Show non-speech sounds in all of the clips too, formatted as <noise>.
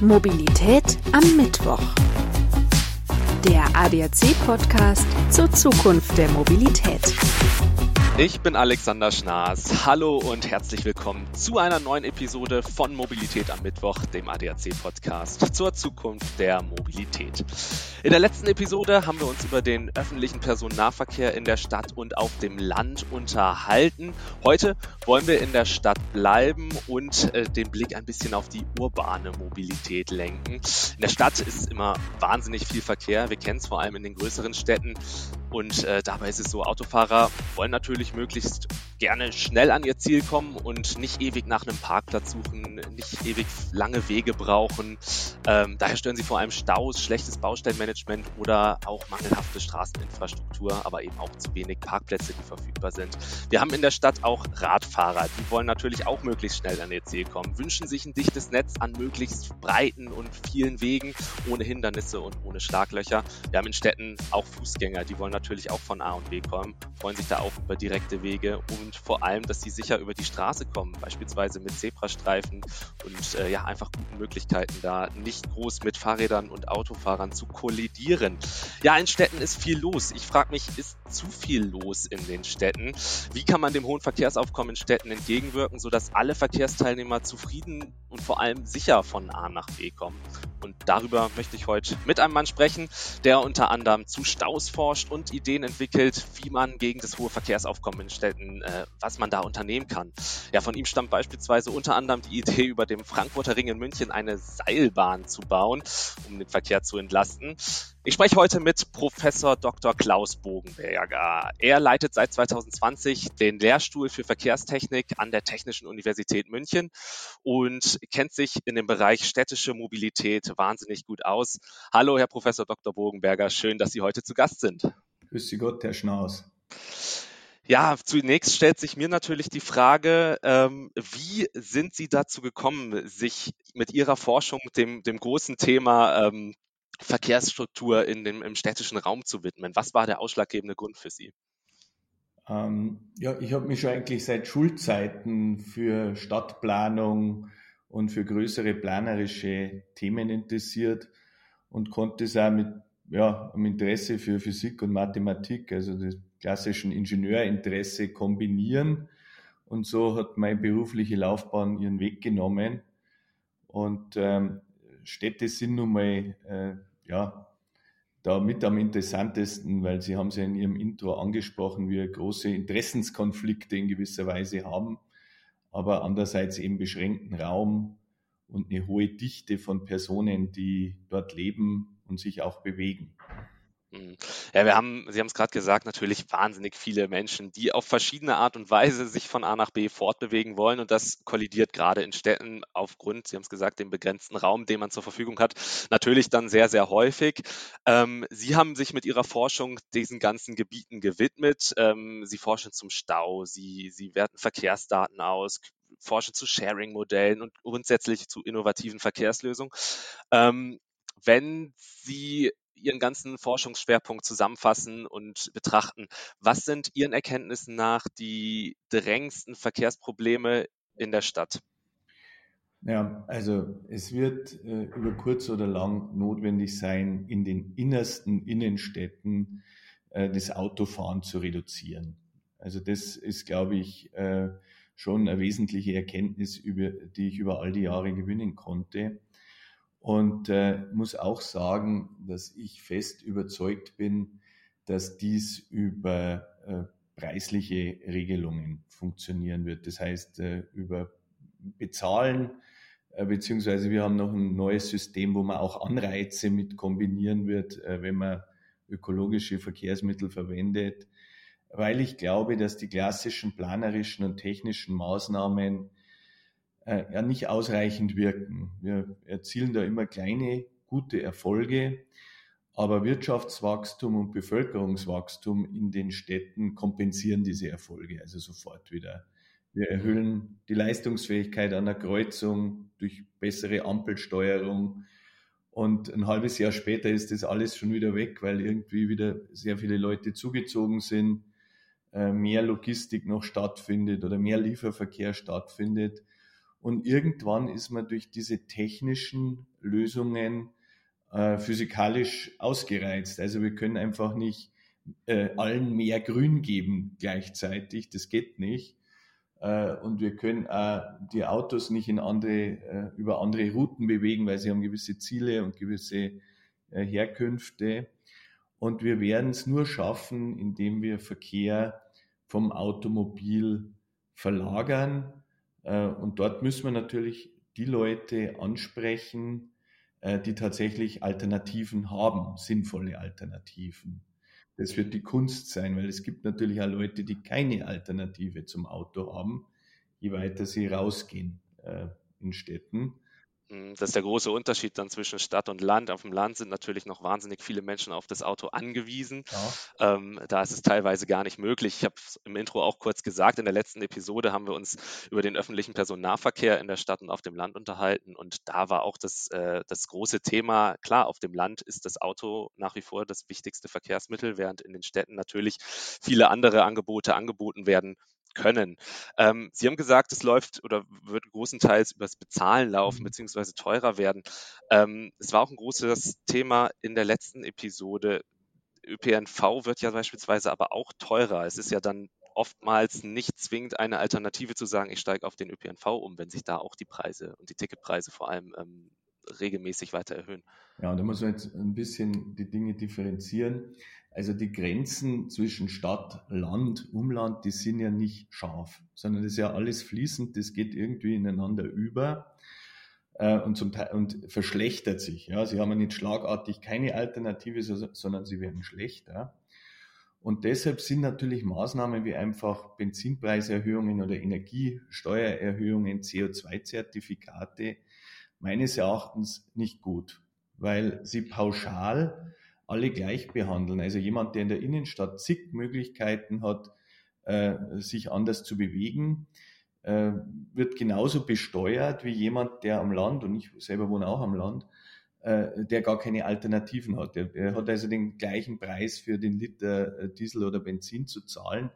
Mobilität am Mittwoch. Der ADAC-Podcast zur Zukunft der Mobilität. Ich bin Alexander Schnaas. Hallo und herzlich willkommen zu einer neuen Episode von Mobilität am Mittwoch, dem ADAC-Podcast zur Zukunft der Mobilität. In der letzten Episode haben wir uns über den öffentlichen Personennahverkehr in der Stadt und auf dem Land unterhalten. Heute wollen wir in der Stadt bleiben und äh, den Blick ein bisschen auf die urbane Mobilität lenken. In der Stadt ist immer wahnsinnig viel Verkehr. Wir kennen es vor allem in den größeren Städten. Und äh, dabei ist es so, Autofahrer wollen natürlich möglichst gerne schnell an ihr Ziel kommen und nicht ewig nach einem Parkplatz suchen, nicht ewig lange Wege brauchen. Ähm, daher stören sie vor allem Staus, schlechtes Baustellenmanagement oder auch mangelhafte Straßeninfrastruktur, aber eben auch zu wenig Parkplätze, die verfügbar sind. Wir haben in der Stadt auch Radfahrer, die wollen natürlich auch möglichst schnell an ihr Ziel kommen, wünschen sich ein dichtes Netz an möglichst breiten und vielen Wegen, ohne Hindernisse und ohne Schlaglöcher. Wir haben in Städten auch Fußgänger, die wollen natürlich auch von A und B kommen, freuen sich da auch über direkte Wege und und vor allem, dass sie sicher über die Straße kommen, beispielsweise mit Zebrastreifen und äh, ja, einfach guten Möglichkeiten da, nicht groß mit Fahrrädern und Autofahrern zu kollidieren. Ja, in Städten ist viel los. Ich frage mich, ist zu viel los in den Städten? Wie kann man dem hohen Verkehrsaufkommen in Städten entgegenwirken, sodass alle Verkehrsteilnehmer zufrieden und vor allem sicher von A nach B kommen? Und darüber möchte ich heute mit einem Mann sprechen, der unter anderem zu Staus forscht und Ideen entwickelt, wie man gegen das hohe Verkehrsaufkommen in Städten, äh, was man da unternehmen kann. Ja, von ihm stammt beispielsweise unter anderem die Idee, über dem Frankfurter Ring in München eine Seilbahn zu bauen, um den Verkehr zu entlasten. Ich spreche heute mit Professor Dr. Klaus Bogenberger. Er leitet seit 2020 den Lehrstuhl für Verkehrstechnik an der Technischen Universität München und kennt sich in dem Bereich städtische Mobilität wahnsinnig gut aus. Hallo, Herr Professor Dr. Bogenberger, schön, dass Sie heute zu Gast sind. Grüß Sie Gott, Herr Schnaus. Ja, zunächst stellt sich mir natürlich die Frage, ähm, wie sind Sie dazu gekommen, sich mit Ihrer Forschung dem, dem großen Thema ähm, Verkehrsstruktur in dem, im städtischen Raum zu widmen. Was war der ausschlaggebende Grund für Sie? Ähm, ja, ich habe mich schon eigentlich seit Schulzeiten für Stadtplanung und für größere planerische Themen interessiert und konnte es auch mit ja, einem Interesse für Physik und Mathematik, also das klassischen Ingenieurinteresse kombinieren. Und so hat meine berufliche Laufbahn ihren Weg genommen. Und ähm, Städte sind nun mal äh, ja, da mit am interessantesten, weil Sie haben es ja in Ihrem Intro angesprochen, wir große Interessenskonflikte in gewisser Weise haben, aber andererseits eben beschränkten Raum und eine hohe Dichte von Personen, die dort leben und sich auch bewegen. Mhm. Ja, wir haben, Sie haben es gerade gesagt, natürlich wahnsinnig viele Menschen, die auf verschiedene Art und Weise sich von A nach B fortbewegen wollen und das kollidiert gerade in Städten aufgrund, Sie haben es gesagt, dem begrenzten Raum, den man zur Verfügung hat, natürlich dann sehr, sehr häufig. Ähm, Sie haben sich mit Ihrer Forschung diesen ganzen Gebieten gewidmet. Ähm, Sie forschen zum Stau, Sie, Sie werten Verkehrsdaten aus, forschen zu Sharing-Modellen und grundsätzlich zu innovativen Verkehrslösungen. Ähm, wenn Sie Ihren ganzen Forschungsschwerpunkt zusammenfassen und betrachten. Was sind Ihren Erkenntnissen nach die drängendsten Verkehrsprobleme in der Stadt? Ja, also es wird äh, über kurz oder lang notwendig sein, in den innersten Innenstädten äh, das Autofahren zu reduzieren. Also das ist, glaube ich, äh, schon eine wesentliche Erkenntnis, über, die ich über all die Jahre gewinnen konnte. Und äh, muss auch sagen, dass ich fest überzeugt bin, dass dies über äh, preisliche Regelungen funktionieren wird. Das heißt, äh, über Bezahlen, äh, beziehungsweise wir haben noch ein neues System, wo man auch Anreize mit kombinieren wird, äh, wenn man ökologische Verkehrsmittel verwendet, weil ich glaube, dass die klassischen planerischen und technischen Maßnahmen ja nicht ausreichend wirken. Wir erzielen da immer kleine, gute Erfolge, aber Wirtschaftswachstum und Bevölkerungswachstum in den Städten kompensieren diese Erfolge also sofort wieder. Wir erhöhen die Leistungsfähigkeit an der Kreuzung durch bessere Ampelsteuerung. Und ein halbes Jahr später ist das alles schon wieder weg, weil irgendwie wieder sehr viele Leute zugezogen sind, äh, mehr Logistik noch stattfindet oder mehr Lieferverkehr stattfindet. Und irgendwann ist man durch diese technischen Lösungen äh, physikalisch ausgereizt. Also wir können einfach nicht äh, allen mehr Grün geben gleichzeitig. Das geht nicht. Äh, und wir können auch die Autos nicht in andere, äh, über andere Routen bewegen, weil sie haben gewisse Ziele und gewisse äh, Herkünfte. Und wir werden es nur schaffen, indem wir Verkehr vom Automobil verlagern. Und dort müssen wir natürlich die Leute ansprechen, die tatsächlich Alternativen haben, sinnvolle Alternativen. Das wird die Kunst sein, weil es gibt natürlich auch Leute, die keine Alternative zum Auto haben, je weiter sie rausgehen äh, in Städten. Hm, das ist der große Unterschied dann zwischen Stadt und Land. Auf dem Land sind natürlich noch wahnsinnig viele Menschen auf das Auto angewiesen. Ja. Ähm, da ist es teilweise gar nicht möglich. Ich habe es im Intro auch kurz gesagt, in der letzten Episode haben wir uns über den öffentlichen Personennahverkehr in der Stadt und auf dem Land unterhalten. Und da war auch das, äh, das große Thema, klar, auf dem Land ist das Auto nach wie vor das wichtigste Verkehrsmittel, während in den Städten natürlich viele andere Angebote angeboten werden können. Ähm, Sie haben gesagt, es läuft oder wird großenteils übers Bezahlen laufen, mhm. beziehungsweise teurer werden. Ähm, es war auch ein großes Thema in der letzten Episode. ÖPNV wird ja beispielsweise aber auch teurer. Es ist ja dann oftmals nicht zwingend eine Alternative zu sagen, ich steige auf den ÖPNV um, wenn sich da auch die Preise und die Ticketpreise vor allem ähm, regelmäßig weiter erhöhen. Ja, da muss man jetzt ein bisschen die Dinge differenzieren. Also die Grenzen zwischen Stadt, Land, Umland, die sind ja nicht scharf, sondern das ist ja alles fließend, das geht irgendwie ineinander über äh, und, zum Teil, und verschlechtert sich. Ja. Sie haben ja nicht schlagartig keine Alternative, sondern sie werden schlechter. Und deshalb sind natürlich Maßnahmen wie einfach Benzinpreiserhöhungen oder Energiesteuererhöhungen, CO2-Zertifikate meines Erachtens nicht gut, weil sie pauschal alle gleich behandeln. Also jemand, der in der Innenstadt zig Möglichkeiten hat, äh, sich anders zu bewegen, äh, wird genauso besteuert wie jemand, der am Land, und ich selber wohne auch am Land, äh, der gar keine Alternativen hat. Der, der, hat also den gleichen Preis für den Liter äh, Diesel oder Benzin zu zahlen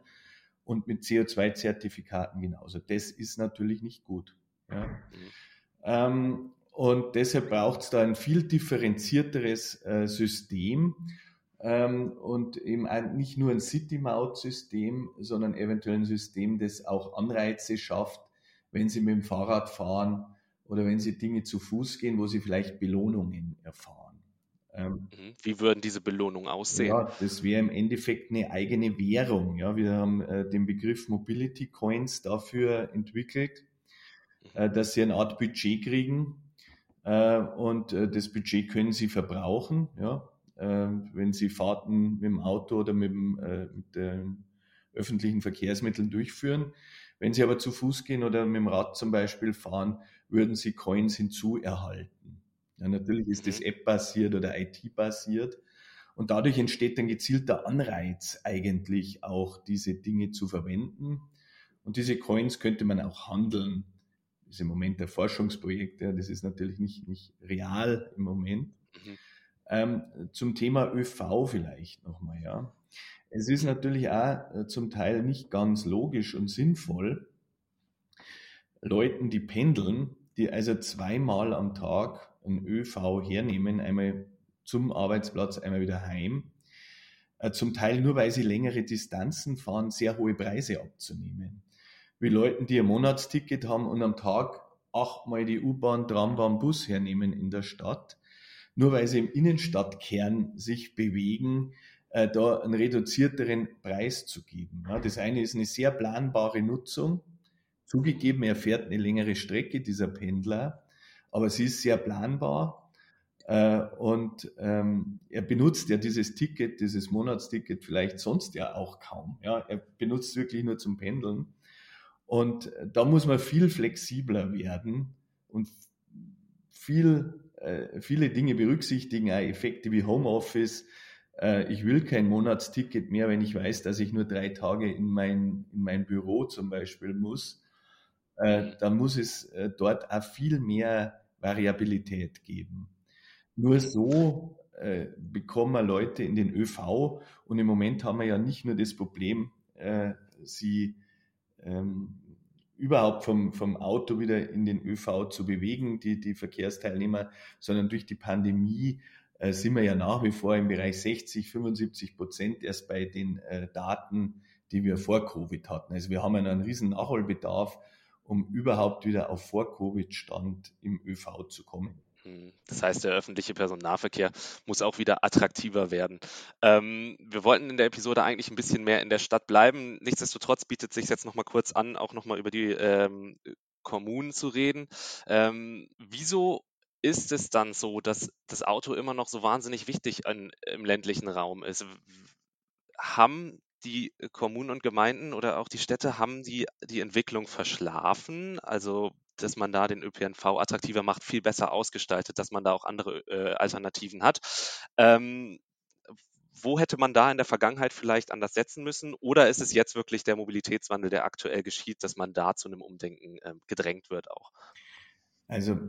und mit CO2-Zertifikaten genauso. Das ist natürlich nicht gut. Ja. Mhm. Ähm, und deshalb braucht es da ein viel differenzierteres äh, System ähm, und eben ein, nicht nur ein City-Maut-System, sondern eventuell ein System, das auch Anreize schafft, wenn Sie mit dem Fahrrad fahren oder wenn Sie Dinge zu Fuß gehen, wo Sie vielleicht Belohnungen erfahren. Ähm, mhm. Wie würden diese Belohnungen aussehen? Ja, das wäre im Endeffekt eine eigene Währung. Ja, wir haben äh, den Begriff Mobility Coins dafür entwickelt, mhm. äh, dass Sie eine Art Budget kriegen, und äh, das Budget können Sie verbrauchen, ja, äh, wenn Sie Fahrten mit dem Auto oder mit, dem, mit den öffentlichen Verkehrsmitteln durchführen. Wenn Sie aber zu Fuß gehen oder mit dem Rad zum Beispiel fahren, würden Sie Coins hinzuerhalten. Ja, natürlich ist das mhm. App-basiert oder IT-basiert. Und dadurch entsteht ein gezielter Anreiz eigentlich auch, diese Dinge zu verwenden. Und diese Coins könnte man auch handeln ist im Moment der Forschungsprojekt, ja, das ist natürlich nicht, nicht real im Moment. Mhm. Ähm, zum Thema ÖV vielleicht nochmal, ja. Es ist natürlich auch äh, zum Teil nicht ganz logisch und sinnvoll, Leuten, die pendeln, die also zweimal am Tag ein ÖV hernehmen, einmal zum Arbeitsplatz, einmal wieder heim, äh, zum Teil nur weil sie längere Distanzen fahren, sehr hohe Preise abzunehmen wie Leuten, die ein Monatsticket haben und am Tag achtmal die U-Bahn, Trambahn, Bus hernehmen in der Stadt, nur weil sie im Innenstadtkern sich bewegen, äh, da einen reduzierteren Preis zu geben. Das eine ist eine sehr planbare Nutzung. Zugegeben, er fährt eine längere Strecke, dieser Pendler, aber sie ist sehr planbar. Äh, und ähm, er benutzt ja dieses Ticket, dieses Monatsticket vielleicht sonst ja auch kaum. Er benutzt es wirklich nur zum Pendeln. Und da muss man viel flexibler werden und viel, äh, viele Dinge berücksichtigen, auch Effekte wie Homeoffice. Äh, ich will kein Monatsticket mehr, wenn ich weiß, dass ich nur drei Tage in mein, in mein Büro zum Beispiel muss. Äh, da muss es äh, dort auch viel mehr Variabilität geben. Nur so äh, bekommen wir Leute in den ÖV und im Moment haben wir ja nicht nur das Problem, äh, sie ähm, überhaupt vom, vom Auto wieder in den ÖV zu bewegen, die, die Verkehrsteilnehmer, sondern durch die Pandemie äh, sind wir ja nach wie vor im Bereich 60, 75 Prozent erst bei den äh, Daten, die wir vor Covid hatten. Also wir haben einen riesen Nachholbedarf, um überhaupt wieder auf Vor-Covid-Stand im ÖV zu kommen. Hm, das heißt, der öffentliche Personennahverkehr muss auch wieder attraktiver werden. Ähm, wir wollten in der Episode eigentlich ein bisschen mehr in der Stadt bleiben. Nichtsdestotrotz bietet sich jetzt nochmal kurz an, auch nochmal über die ähm, Kommunen zu reden. Ähm, wieso ist es dann so, dass das Auto immer noch so wahnsinnig wichtig an, im ländlichen Raum ist? Haben die Kommunen und Gemeinden oder auch die Städte, haben die die Entwicklung verschlafen? Also dass man da den ÖPNV attraktiver macht, viel besser ausgestaltet, dass man da auch andere äh, Alternativen hat. Ähm, wo hätte man da in der Vergangenheit vielleicht anders setzen müssen? Oder ist es jetzt wirklich der Mobilitätswandel, der aktuell geschieht, dass man da zu einem Umdenken äh, gedrängt wird auch? Also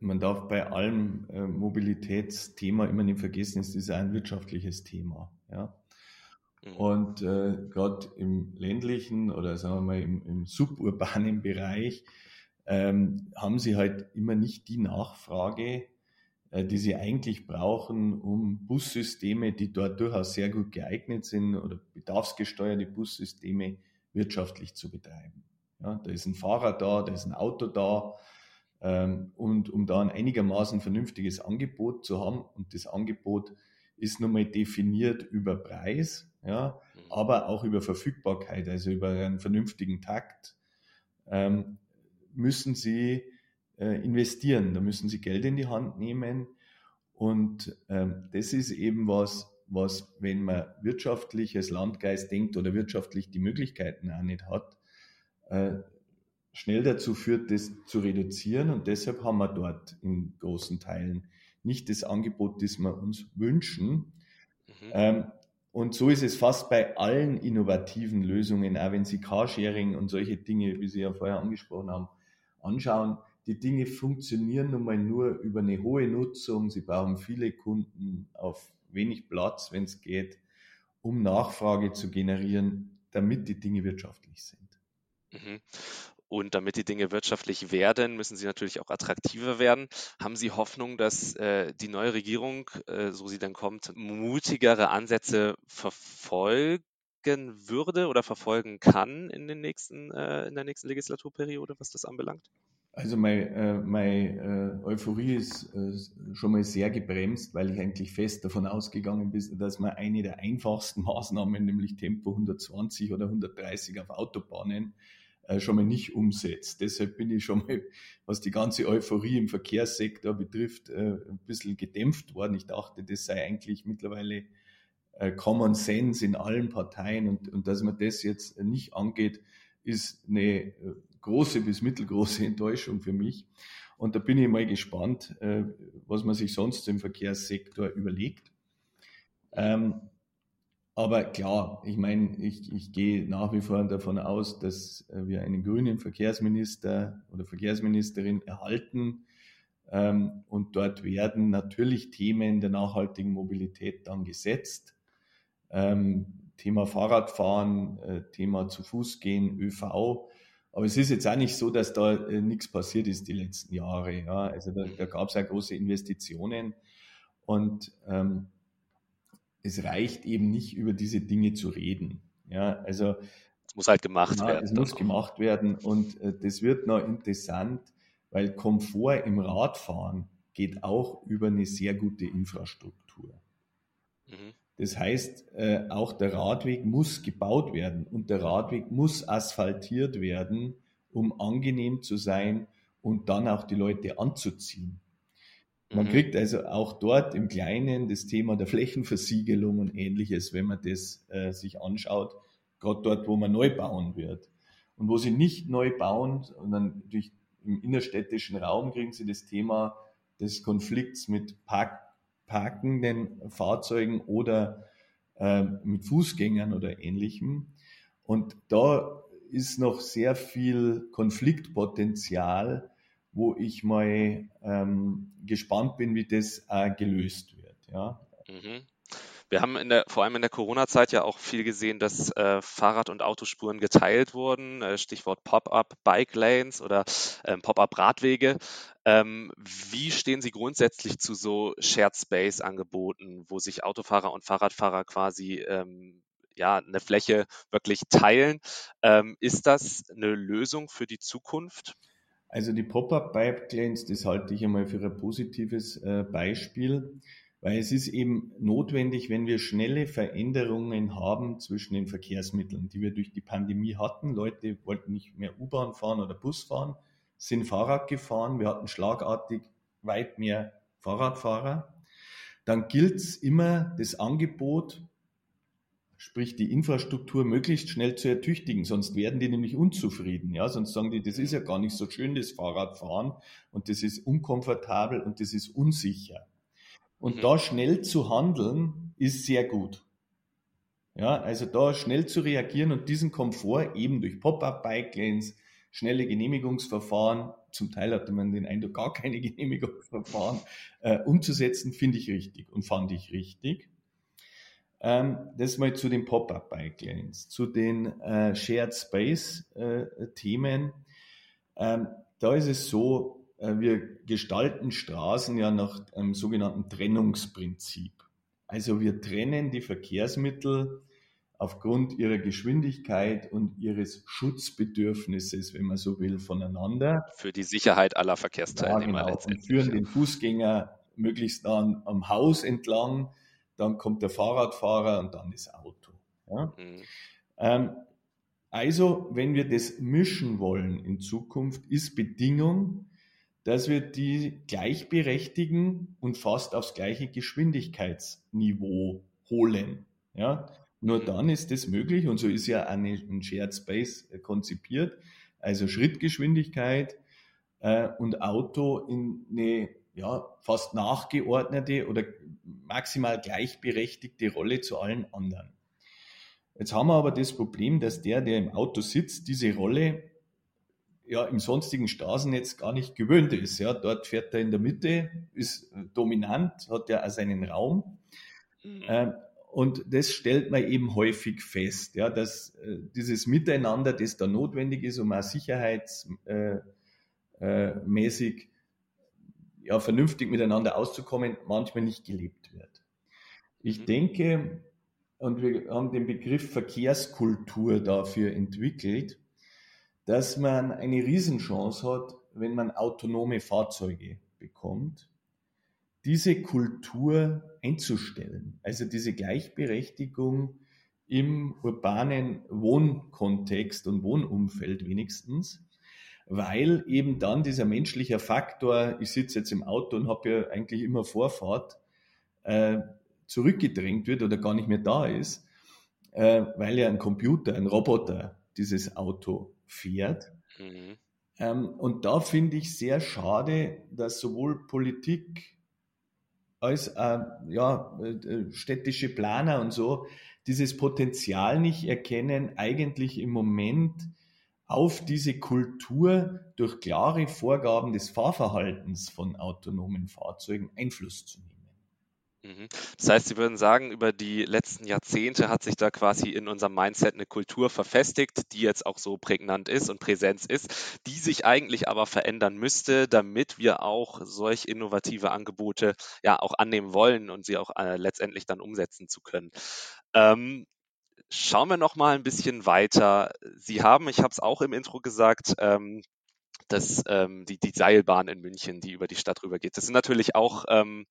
man darf bei allem äh, Mobilitätsthema immer nicht vergessen, es ist ein wirtschaftliches Thema. Ja? Mhm. Und äh, gerade im ländlichen oder sagen wir mal im, im suburbanen Bereich ähm, haben sie halt immer nicht die Nachfrage, äh, die sie eigentlich brauchen, um Bussysteme, die dort durchaus sehr gut geeignet sind oder bedarfsgesteuerte Bussysteme wirtschaftlich zu betreiben. Ja, da ist ein Fahrer da, da ist ein Auto da. Ähm, und um da ein einigermaßen vernünftiges Angebot zu haben, und das Angebot ist nun mal definiert über Preis, ja, mhm. aber auch über Verfügbarkeit, also über einen vernünftigen Takt, ähm, müssen sie äh, investieren, da müssen sie Geld in die Hand nehmen. Und ähm, das ist eben was, was, wenn man wirtschaftlich als Landgeist denkt oder wirtschaftlich die Möglichkeiten auch nicht hat, äh, schnell dazu führt, das zu reduzieren. Und deshalb haben wir dort in großen Teilen nicht das Angebot, das wir uns wünschen. Mhm. Ähm, und so ist es fast bei allen innovativen Lösungen, auch wenn Sie Carsharing und solche Dinge, wie Sie ja vorher angesprochen haben, anschauen, die Dinge funktionieren nun mal nur über eine hohe Nutzung. Sie brauchen viele Kunden auf wenig Platz, wenn es geht, um Nachfrage zu generieren, damit die Dinge wirtschaftlich sind. Mhm. Und damit die Dinge wirtschaftlich werden, müssen sie natürlich auch attraktiver werden. Haben Sie Hoffnung, dass äh, die neue Regierung, äh, so sie dann kommt, mutigere Ansätze verfolgen würde oder verfolgen kann in, den nächsten, äh, in der nächsten Legislaturperiode, was das anbelangt? Also meine, äh, meine äh, Euphorie ist äh, schon mal sehr gebremst, weil ich eigentlich fest davon ausgegangen bin, dass man eine der einfachsten <laughs> Maßnahmen, nämlich Tempo 120 oder 130 auf Autobahnen, äh, schon mal nicht umsetzt. Deshalb bin ich schon mal, was die ganze Euphorie im Verkehrssektor betrifft, äh, ein bisschen gedämpft worden. Ich dachte, das sei eigentlich mittlerweile Common Sense in allen Parteien und, und dass man das jetzt nicht angeht, ist eine große bis mittelgroße <laughs> Enttäuschung für mich. Und da bin ich mal gespannt, was man sich sonst im Verkehrssektor überlegt. Ähm, aber klar, ich meine, ich, ich gehe nach wie vor davon aus, dass äh, wir einen grünen Verkehrsminister oder Verkehrsministerin erhalten. Ähm, und dort werden natürlich Themen der nachhaltigen Mobilität dann gesetzt. Ähm, Thema Fahrradfahren, äh, Thema zu Fuß gehen, ÖV. Aber es ist jetzt auch nicht so, dass da äh, nichts passiert ist die letzten Jahre. Ja. Also da, da gab es ja große Investitionen. Und ähm, es reicht eben nicht, über diese Dinge zu reden. Ja, also es muss halt gemacht ja, werden. Es muss gemacht werden und äh, das wird noch interessant, weil Komfort im Radfahren geht auch über eine sehr gute Infrastruktur. Mhm. Das heißt, äh, auch der Radweg muss gebaut werden und der Radweg muss asphaltiert werden, um angenehm zu sein und dann auch die Leute anzuziehen. Man mhm. kriegt also auch dort im Kleinen das Thema der Flächenversiegelung und ähnliches, wenn man das äh, sich anschaut, gerade dort, wo man neu bauen wird. Und wo sie nicht neu bauen, sondern durch im innerstädtischen Raum kriegen sie das Thema des Konflikts mit Park, parkenden Fahrzeugen oder äh, mit Fußgängern oder ähnlichem. Und da ist noch sehr viel Konfliktpotenzial, wo ich mal ähm, gespannt bin, wie das äh, gelöst wird. Ja. Mhm. Wir haben in der, vor allem in der Corona-Zeit ja auch viel gesehen, dass äh, Fahrrad- und Autospuren geteilt wurden. Äh, Stichwort Pop-up Bike Lanes oder ähm, Pop-up Radwege. Ähm, wie stehen Sie grundsätzlich zu so Shared Space Angeboten, wo sich Autofahrer und Fahrradfahrer quasi ähm, ja, eine Fläche wirklich teilen? Ähm, ist das eine Lösung für die Zukunft? Also die Pop-up Bike Lanes, das halte ich einmal für ein positives äh, Beispiel. Weil es ist eben notwendig, wenn wir schnelle Veränderungen haben zwischen den Verkehrsmitteln, die wir durch die Pandemie hatten. Leute wollten nicht mehr U-Bahn fahren oder Bus fahren, sind Fahrrad gefahren. Wir hatten schlagartig weit mehr Fahrradfahrer. Dann gilt es immer, das Angebot, sprich die Infrastruktur, möglichst schnell zu ertüchtigen. Sonst werden die nämlich unzufrieden. Ja? Sonst sagen die, das ist ja gar nicht so schön, das Fahrradfahren. Und das ist unkomfortabel und das ist unsicher. Und mhm. da schnell zu handeln, ist sehr gut. Ja, also da schnell zu reagieren und diesen Komfort eben durch Pop-up-Bike-Lanes, schnelle Genehmigungsverfahren, zum Teil hatte man den Eindruck, gar keine <laughs> Genehmigungsverfahren, äh, umzusetzen, finde ich richtig und fand ich richtig. Ähm, das mal zu den Pop-up-Bike-Lanes. Zu den äh, Shared Space-Themen. Äh, ähm, da ist es so, wir gestalten Straßen ja nach einem sogenannten Trennungsprinzip. Also wir trennen die Verkehrsmittel aufgrund ihrer Geschwindigkeit und ihres Schutzbedürfnisses, wenn man so will, voneinander. Für die Sicherheit aller Verkehrsteilnehmer ja, genau. Und führen den Fußgänger möglichst dann am Haus entlang, dann kommt der Fahrradfahrer und dann das Auto. Ja? Mhm. Ähm, also, wenn wir das mischen wollen in Zukunft, ist Bedingung, dass wir die gleichberechtigen und fast aufs gleiche Geschwindigkeitsniveau holen. Ja? Nur dann ist das möglich und so ist ja ein Shared Space äh, konzipiert, also Schrittgeschwindigkeit äh, und Auto in eine ja, fast nachgeordnete oder maximal gleichberechtigte Rolle zu allen anderen. Jetzt haben wir aber das Problem, dass der, der im Auto sitzt, diese Rolle ja im sonstigen Straßennetz gar nicht gewöhnt ist. Ja, dort fährt er in der Mitte, ist dominant, hat ja auch seinen Raum. Mhm. Ähm, und das stellt man eben häufig fest, ja, dass äh, dieses Miteinander, das da notwendig ist, um auch sicherheitsmäßig äh, äh, ja, vernünftig miteinander auszukommen, manchmal nicht gelebt wird. Ich mhm. denke, und wir haben den Begriff Verkehrskultur dafür entwickelt, dass man eine Riesenchance hat, wenn man autonome Fahrzeuge bekommt, diese Kultur einzustellen. Also diese Gleichberechtigung im urbanen Wohnkontext und Wohnumfeld wenigstens, weil eben dann dieser menschliche Faktor, ich sitze jetzt im Auto und habe ja eigentlich immer Vorfahrt, äh, zurückgedrängt wird oder gar nicht mehr da ist, äh, weil ja ein Computer, ein Roboter dieses Auto fährt. Mhm. Ähm, und da finde ich sehr schade, dass sowohl Politik als äh, ja, äh, städtische Planer und so dieses Potenzial nicht erkennen, eigentlich im Moment auf diese Kultur durch klare Vorgaben des Fahrverhaltens von autonomen Fahrzeugen Einfluss zu nehmen. Mhm. Das heißt, Sie würden sagen, über die letzten Jahrzehnte hat sich da quasi in unserem Mindset eine Kultur verfestigt, die jetzt auch so prägnant ist und Präsenz ist, die sich eigentlich aber verändern müsste, damit wir auch solch innovative Angebote ja auch annehmen wollen und sie auch äh, letztendlich dann umsetzen zu können. Ähm, schauen wir noch mal ein bisschen weiter. Sie haben, ich habe es auch im Intro gesagt, ähm, dass ähm, die, die Seilbahn in München, die über die Stadt rübergeht. Das sind natürlich auch ähm,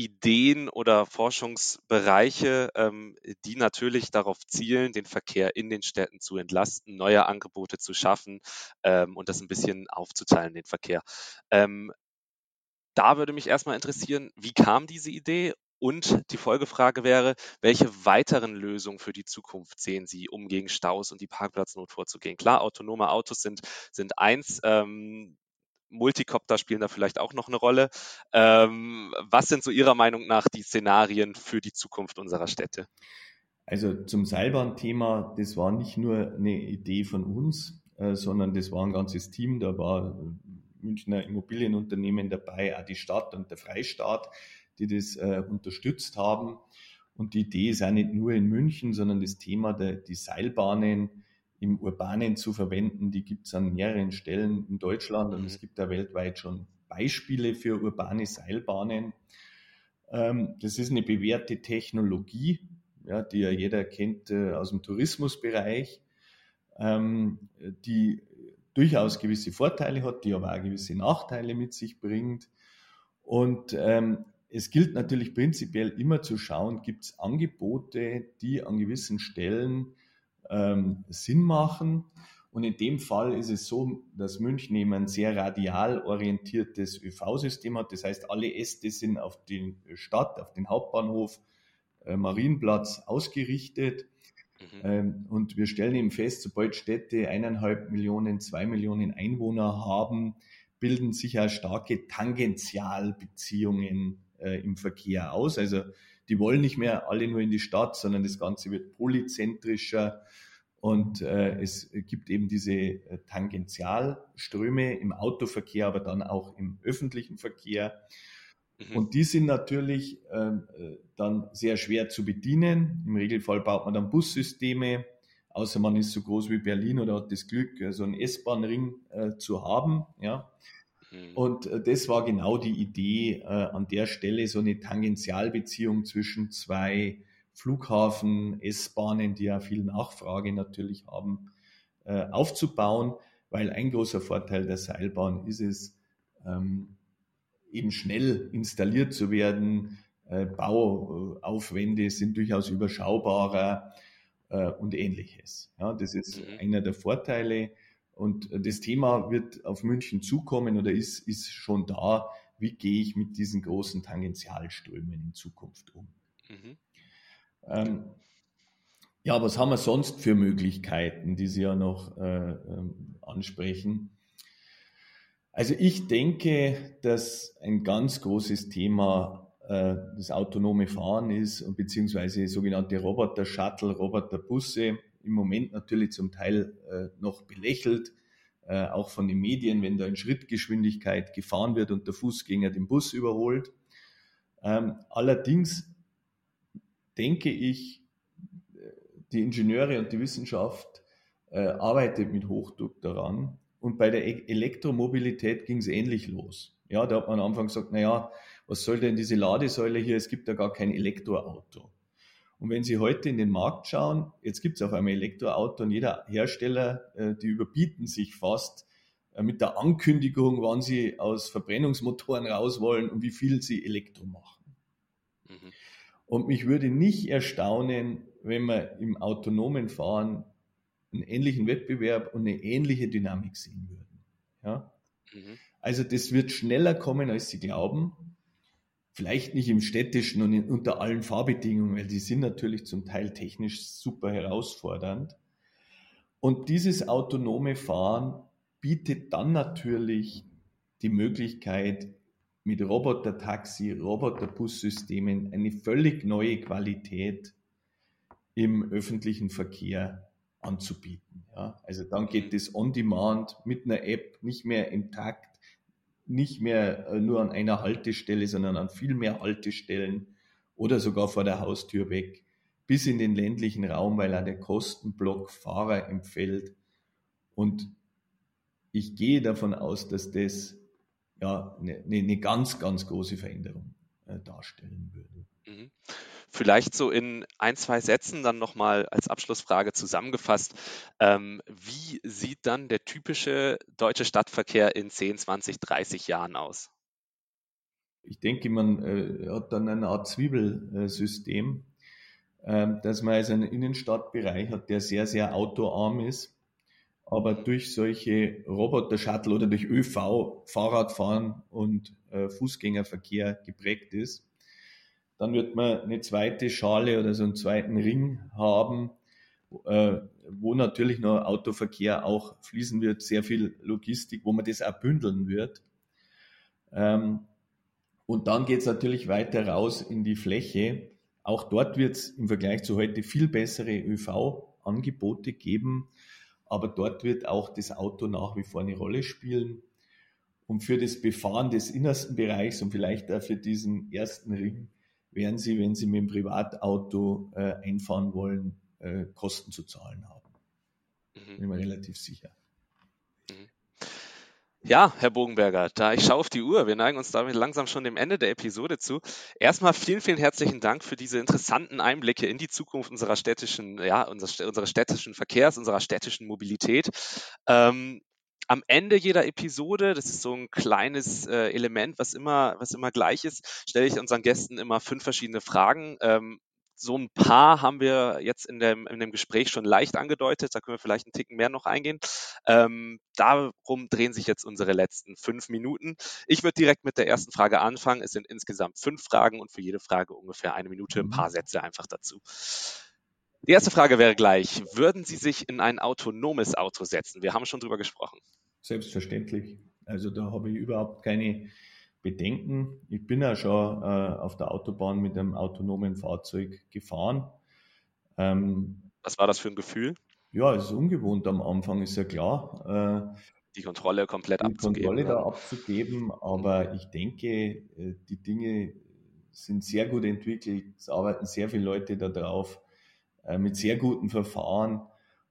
Ideen oder Forschungsbereiche, ähm, die natürlich darauf zielen, den Verkehr in den Städten zu entlasten, neue Angebote zu schaffen ähm, und das ein bisschen aufzuteilen, den Verkehr. Ähm, da würde mich erstmal interessieren, wie kam diese Idee? Und die Folgefrage wäre, welche weiteren Lösungen für die Zukunft sehen Sie, um gegen Staus und die Parkplatznot vorzugehen? Klar, autonome Autos sind, sind eins. Ähm, Multicopter spielen da vielleicht auch noch eine Rolle. Ähm, was sind so Ihrer Meinung nach die Szenarien für die Zukunft unserer Städte? Also zum Seilbahnthema, das war nicht nur eine Idee von uns, äh, sondern das war ein ganzes Team. Da war Münchner Immobilienunternehmen dabei, auch die Stadt und der Freistaat, die das äh, unterstützt haben. Und die Idee ist auch nicht nur in München, sondern das Thema der die Seilbahnen im Urbanen zu verwenden, die gibt es an mehreren Stellen in Deutschland und es mhm. gibt da weltweit schon Beispiele für urbane Seilbahnen. Ähm, das ist eine bewährte Technologie, ja, die ja jeder kennt äh, aus dem Tourismusbereich, ähm, die durchaus gewisse Vorteile hat, die aber auch gewisse Nachteile mit sich bringt. Und ähm, es gilt natürlich prinzipiell immer zu schauen, gibt es Angebote, die an gewissen Stellen ähm, Sinn machen. Und in dem Fall ist es so, dass München eben ein sehr radial orientiertes ÖV-System hat. Das heißt, alle Äste sind auf die Stadt, auf den Hauptbahnhof, äh, Marienplatz ausgerichtet. Mhm. Ähm, und wir stellen eben fest, sobald Städte eineinhalb Millionen, zwei Millionen Einwohner haben, bilden sich ja starke Tangentialbeziehungen äh, im Verkehr aus. Also die wollen nicht mehr alle nur in die Stadt, sondern das Ganze wird polyzentrischer und äh, es gibt eben diese äh, Tangentialströme im Autoverkehr, aber dann auch im öffentlichen Verkehr. Mhm. Und die sind natürlich ähm, äh, dann sehr schwer zu bedienen. Im Regelfall baut man dann Bussysteme, außer man ist so groß wie Berlin oder hat das Glück, äh, so einen S-Bahn-Ring äh, zu haben. Ja. Mhm. Und äh, das war genau die Idee, äh, an der Stelle so eine Tangentialbeziehung zwischen zwei Flughafen, S-Bahnen, die ja viel Nachfrage natürlich haben, äh, aufzubauen, weil ein großer Vorteil der Seilbahn ist es, ähm, eben schnell installiert zu werden. Bauaufwände sind durchaus überschaubarer und ähnliches. Ja, das ist mhm. einer der Vorteile. Und das Thema wird auf München zukommen oder ist, ist schon da. Wie gehe ich mit diesen großen Tangentialströmen in Zukunft um? Mhm. Ähm, ja, was haben wir sonst für Möglichkeiten, die Sie ja noch äh, ähm, ansprechen? Also ich denke, dass ein ganz großes Thema äh, das autonome Fahren ist, beziehungsweise sogenannte Roboter-Shuttle, Roboter-Busse im Moment natürlich zum Teil äh, noch belächelt, äh, auch von den Medien, wenn da in Schrittgeschwindigkeit gefahren wird und der Fußgänger den Bus überholt. Ähm, allerdings denke ich, die Ingenieure und die Wissenschaft äh, arbeitet mit Hochdruck daran. Und bei der e Elektromobilität ging es ähnlich los. Ja, da hat man am Anfang gesagt, naja, was soll denn diese Ladesäule hier? Es gibt ja gar kein Elektroauto. Und wenn Sie heute in den Markt schauen, jetzt gibt es auf einmal Elektroauto und jeder Hersteller, äh, die überbieten sich fast äh, mit der Ankündigung, wann sie aus Verbrennungsmotoren raus wollen und wie viel sie Elektro machen. Mhm. Und mich würde nicht erstaunen, wenn wir im autonomen Fahren einen ähnlichen Wettbewerb und eine ähnliche Dynamik sehen würden. Ja? Mhm. Also das wird schneller kommen, als Sie glauben. Vielleicht nicht im städtischen und in, unter allen Fahrbedingungen, weil die sind natürlich zum Teil technisch super herausfordernd. Und dieses autonome Fahren bietet dann natürlich die Möglichkeit, mit Roboter-Taxi, Roboter-Bus-Systemen eine völlig neue Qualität im öffentlichen Verkehr anzubieten. Ja, also dann geht es on demand mit einer App nicht mehr im Takt nicht mehr äh, nur an einer Haltestelle, sondern an viel mehr Haltestellen oder sogar vor der Haustür weg, bis in den ländlichen Raum, weil auch der Kostenblock Fahrer empfällt. Und ich gehe davon aus, dass das ja eine, eine ganz, ganz große Veränderung äh, darstellen würde. Mhm. Vielleicht so in ein, zwei Sätzen dann nochmal als Abschlussfrage zusammengefasst. Ähm, wie sieht dann der typische deutsche Stadtverkehr in 10, 20, 30 Jahren aus? Ich denke, man äh, hat dann eine Art Zwiebelsystem, äh, dass man also einen Innenstadtbereich hat, der sehr, sehr autoarm ist, aber durch solche Roboter-Shuttle oder durch ÖV, Fahrradfahren und äh, Fußgängerverkehr geprägt ist. Dann wird man eine zweite Schale oder so einen zweiten Ring haben, äh, wo natürlich noch Autoverkehr auch fließen wird, sehr viel Logistik, wo man das auch bündeln wird. Ähm, und dann geht es natürlich weiter raus in die Fläche. Auch dort wird es im Vergleich zu heute viel bessere ÖV-Angebote geben, aber dort wird auch das Auto nach wie vor eine Rolle spielen. Und für das Befahren des innersten Bereichs und vielleicht auch für diesen ersten Ring werden Sie, wenn Sie mit dem Privatauto äh, einfahren wollen, äh, Kosten zu zahlen haben. Mhm. Bin mir relativ sicher. Ja, Herr Bogenberger, da ich schaue auf die Uhr, wir neigen uns damit langsam schon dem Ende der Episode zu. Erstmal vielen, vielen herzlichen Dank für diese interessanten Einblicke in die Zukunft unserer städtischen, ja, unseres, städtischen Verkehrs, unserer städtischen Mobilität. Ähm, am Ende jeder Episode, das ist so ein kleines äh, Element, was immer, was immer gleich ist, stelle ich unseren Gästen immer fünf verschiedene Fragen. Ähm, so ein paar haben wir jetzt in dem, in dem Gespräch schon leicht angedeutet. Da können wir vielleicht einen Ticken mehr noch eingehen. Ähm, darum drehen sich jetzt unsere letzten fünf Minuten. Ich würde direkt mit der ersten Frage anfangen. Es sind insgesamt fünf Fragen und für jede Frage ungefähr eine Minute, ein mhm. paar Sätze einfach dazu. Die erste Frage wäre gleich, würden Sie sich in ein autonomes Auto setzen? Wir haben schon drüber gesprochen. Selbstverständlich. Also da habe ich überhaupt keine bedenken. Ich bin ja schon äh, auf der Autobahn mit einem autonomen Fahrzeug gefahren. Ähm, Was war das für ein Gefühl? Ja, es ist ungewohnt am Anfang, ist ja klar. Äh, die Kontrolle komplett die abzugeben. Die Kontrolle da abzugeben, aber ich denke, äh, die Dinge sind sehr gut entwickelt. Es arbeiten sehr viele Leute da drauf, äh, mit sehr guten Verfahren.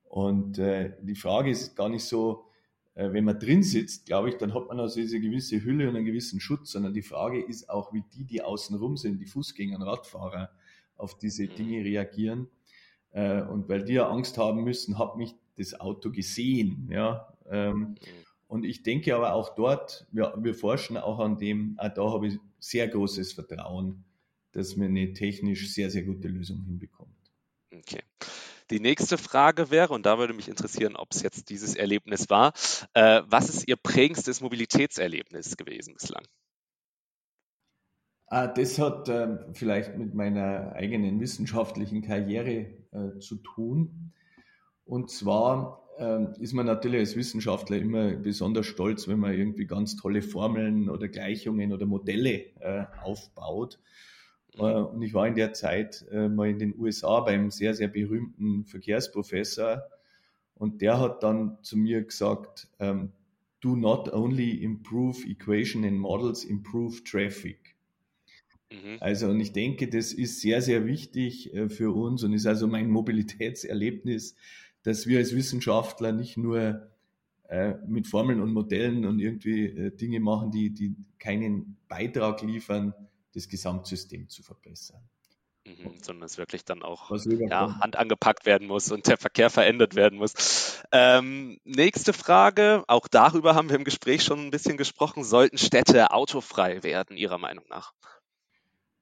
Und äh, die Frage ist gar nicht so, wenn man drin sitzt, glaube ich, dann hat man also diese gewisse Hülle und einen gewissen Schutz, sondern die Frage ist auch, wie die, die außen rum sind, die Fußgänger und Radfahrer, auf diese mhm. Dinge reagieren. Äh, und weil die ja Angst haben müssen, hat mich das Auto gesehen. Ja? Ähm, mhm. Und ich denke aber auch dort, wir, wir forschen auch an dem, auch da habe ich sehr großes Vertrauen, dass man eine technisch sehr, sehr gute Lösung hinbekommt. Okay. Die nächste Frage wäre, und da würde mich interessieren, ob es jetzt dieses Erlebnis war, äh, was ist Ihr prägendstes Mobilitätserlebnis gewesen bislang? Ah, das hat äh, vielleicht mit meiner eigenen wissenschaftlichen Karriere äh, zu tun. Und zwar ähm, ist man natürlich als Wissenschaftler immer besonders stolz, wenn man irgendwie ganz tolle Formeln oder Gleichungen oder Modelle äh, aufbaut. Äh, und ich war in der Zeit äh, mal in den USA beim sehr, sehr berühmten Verkehrsprofessor. Und der hat dann zu mir gesagt, ähm, do not only improve equation and models, improve traffic. Mhm. Also, und ich denke, das ist sehr, sehr wichtig äh, für uns und ist also mein <laughs> Mobilitätserlebnis, dass wir als Wissenschaftler nicht nur mit Formeln und Modellen und irgendwie Dinge machen, die, die keinen Beitrag liefern das Gesamtsystem zu verbessern. Mhm, sondern es wirklich dann auch ja, Hand angepackt werden muss und der Verkehr verändert werden muss. Ähm, nächste Frage, auch darüber haben wir im Gespräch schon ein bisschen gesprochen. Sollten Städte autofrei werden, Ihrer Meinung nach?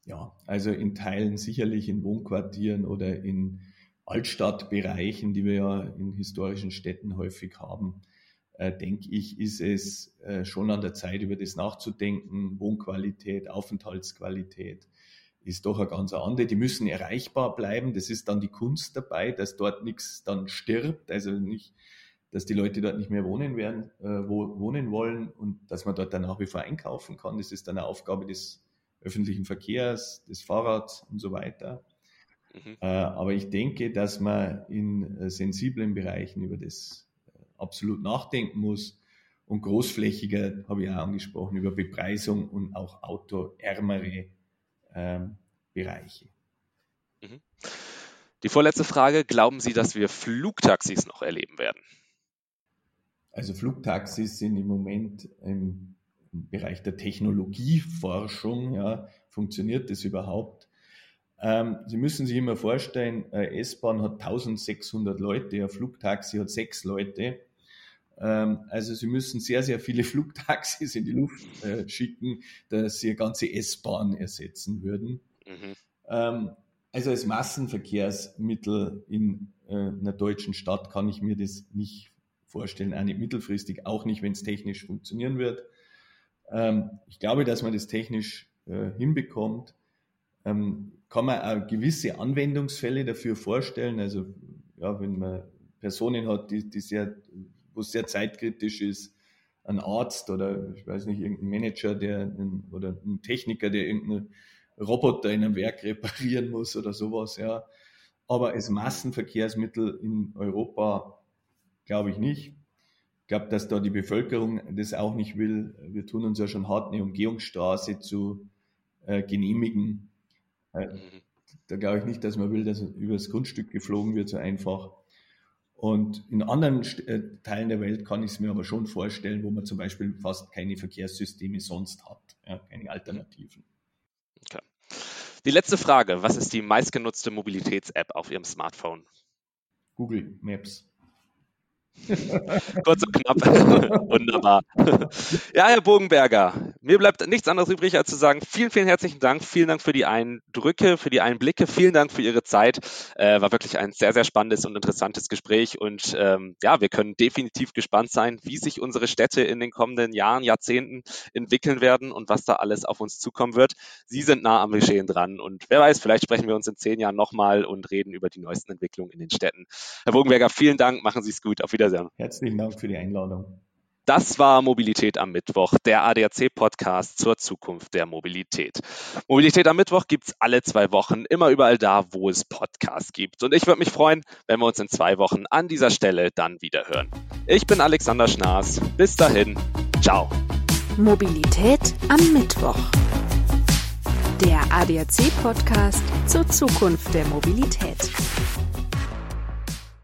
Ja, also in Teilen sicherlich in Wohnquartieren oder in Altstadtbereichen, die wir ja in historischen Städten häufig haben, denke ich, ist es äh, schon an der Zeit, über das nachzudenken. Wohnqualität, Aufenthaltsqualität ist doch eine ganz andere. Die müssen erreichbar bleiben. Das ist dann die Kunst dabei, dass dort nichts dann stirbt. Also nicht, dass die Leute dort nicht mehr wohnen werden, äh, wo, wohnen wollen und dass man dort dann nach wie vor einkaufen kann. Das ist dann eine Aufgabe des öffentlichen Verkehrs, des Fahrrads und so weiter. Mhm. Äh, aber ich denke, dass man in äh, sensiblen Bereichen über das absolut nachdenken muss. Und großflächiger habe ich auch angesprochen über Bepreisung und auch autoärmere ähm, Bereiche. Mhm. Die vorletzte Frage, glauben Sie, dass wir Flugtaxis noch erleben werden? Also Flugtaxis sind im Moment im, im Bereich der Technologieforschung, ja, funktioniert das überhaupt? Ähm, Sie müssen sich immer vorstellen, S-Bahn hat 1600 Leute, ein Flugtaxi hat sechs Leute. Ähm, also sie müssen sehr, sehr viele <laughs> Flugtaxis in die Luft äh, schicken, dass sie eine ganze S-Bahn ersetzen würden. Mhm. Ähm, also als Massenverkehrsmittel in äh, einer deutschen Stadt kann ich mir das nicht vorstellen, auch nicht mittelfristig, auch nicht, wenn es technisch funktionieren wird. Ähm, ich glaube, dass man das technisch äh, hinbekommt. kann man auch gewisse Anwendungsfälle dafür vorstellen. Also ja, wenn man Personen hat, die, die sehr wo es sehr zeitkritisch ist, ein Arzt oder ich weiß nicht, irgendein Manager, der oder ein Techniker, der irgendeinen Roboter in einem Werk reparieren muss oder sowas, ja. Aber als Massenverkehrsmittel in Europa glaube ich nicht. Ich glaube, dass da die Bevölkerung das auch nicht will. Wir tun uns ja schon hart, eine Umgehungsstraße zu äh, genehmigen. Äh, mhm. Da glaube ich nicht, dass man will, dass übers Grundstück geflogen wird, so einfach. Und in anderen äh, Teilen der Welt kann ich es mir aber schon vorstellen, wo man zum Beispiel fast keine Verkehrssysteme sonst hat, ja, keine Alternativen. Okay. Die letzte Frage, was ist die meistgenutzte Mobilitäts-App auf Ihrem Smartphone? Google Maps. <laughs> Kurz und knapp. <laughs> Wunderbar. Ja, Herr Bogenberger, mir bleibt nichts anderes übrig, als zu sagen, vielen, vielen herzlichen Dank. Vielen Dank für die Eindrücke, für die Einblicke. Vielen Dank für Ihre Zeit. Äh, war wirklich ein sehr, sehr spannendes und interessantes Gespräch. Und ähm, ja, wir können definitiv gespannt sein, wie sich unsere Städte in den kommenden Jahren, Jahrzehnten entwickeln werden und was da alles auf uns zukommen wird. Sie sind nah am Geschehen dran. Und wer weiß, vielleicht sprechen wir uns in zehn Jahren nochmal und reden über die neuesten Entwicklungen in den Städten. Herr Bogenberger, vielen Dank. Machen Sie es gut. Auf Wiedersehen. Wiedersehen. Herzlichen Dank für die Einladung. Das war Mobilität am Mittwoch, der ADAC-Podcast zur Zukunft der Mobilität. Mobilität am Mittwoch gibt es alle zwei Wochen, immer überall da, wo es Podcasts gibt. Und ich würde mich freuen, wenn wir uns in zwei Wochen an dieser Stelle dann wieder hören. Ich bin Alexander Schnaas. Bis dahin. Ciao. Mobilität am Mittwoch. Der ADAC-Podcast zur Zukunft der Mobilität.